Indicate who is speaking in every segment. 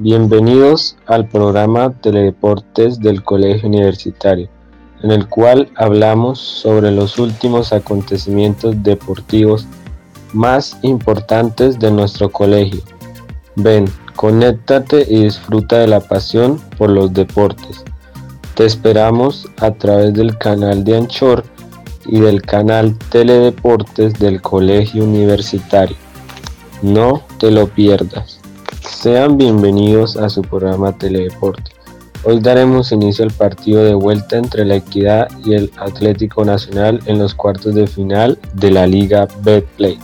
Speaker 1: Bienvenidos al programa Teledeportes del Colegio Universitario, en el cual hablamos sobre los últimos acontecimientos deportivos más importantes de nuestro colegio. Ven, conéctate y disfruta de la pasión por los deportes. Te esperamos a través del canal de Anchor y del canal Teledeportes del Colegio Universitario. No te lo pierdas. Sean bienvenidos a su programa Teledeporte. Hoy daremos inicio al partido de vuelta entre la Equidad y el Atlético Nacional en los cuartos de final de la Liga Betplay.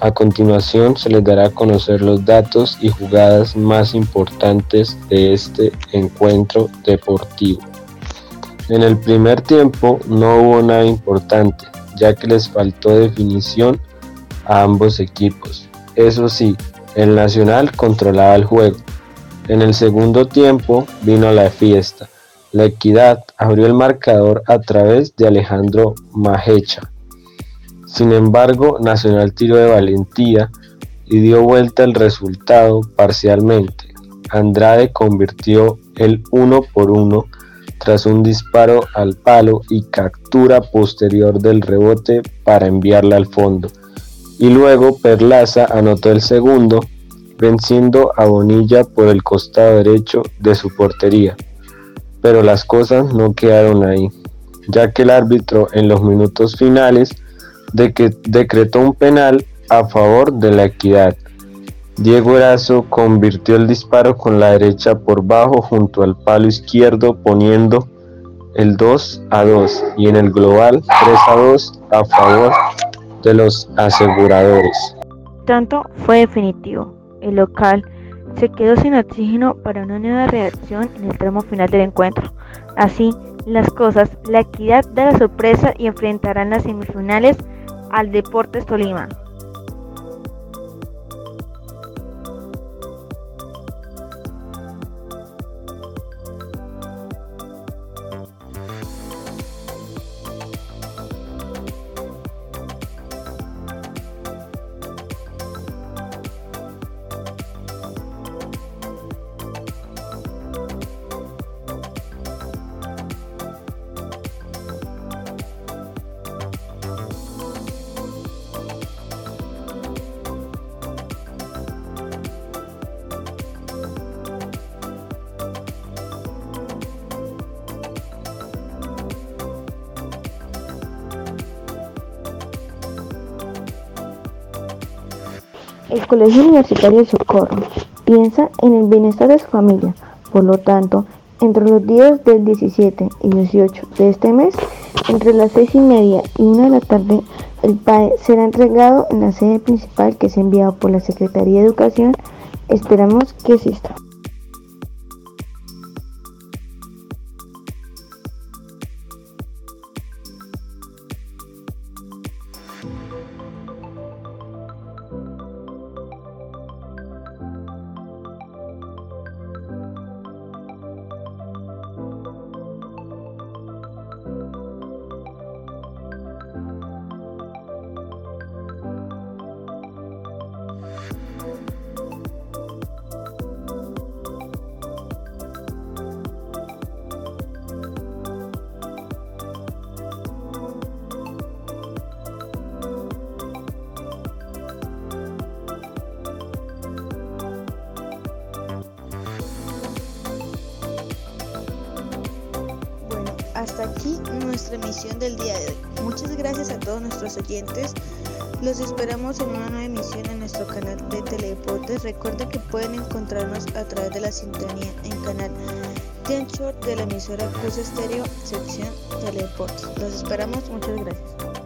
Speaker 1: A continuación se les dará a conocer los datos y jugadas más importantes de este encuentro deportivo. En el primer tiempo no hubo nada importante, ya que les faltó definición a ambos equipos. Eso sí, el Nacional controlaba el juego. En el segundo tiempo vino la fiesta. La Equidad abrió el marcador a través de Alejandro Majecha. Sin embargo, Nacional tiró de valentía y dio vuelta el resultado parcialmente. Andrade convirtió el 1 por 1 tras un disparo al palo y captura posterior del rebote para enviarla al fondo y luego Perlaza anotó el segundo, venciendo a Bonilla por el costado derecho de su portería. Pero las cosas no quedaron ahí, ya que el árbitro en los minutos finales de que decretó un penal a favor de la equidad. Diego Erazo convirtió el disparo con la derecha por bajo junto al palo izquierdo poniendo el 2 a 2 y en el global 3 a 2 a favor de los aseguradores.
Speaker 2: Tanto fue definitivo. El local se quedó sin oxígeno para una nueva reacción en el tramo final del encuentro. Así las cosas, la equidad da la sorpresa y enfrentarán las semifinales al Deportes Tolima. El Colegio Universitario de Socorro piensa en el bienestar de su familia. Por lo tanto, entre los días del 17 y 18 de este mes, entre las 6 y media y 1 de la tarde, el PAE será entregado en la sede principal que es enviado por la Secretaría de Educación. Esperamos que exista.
Speaker 3: Hasta aquí nuestra emisión del día de hoy. Muchas gracias a todos nuestros oyentes. Los esperamos en una nueva emisión en nuestro canal de Teledeportes. Recuerden que pueden encontrarnos a través de la sintonía en canal Short de la emisora Cruz Estéreo, sección Teledeportes. Los esperamos. Muchas gracias.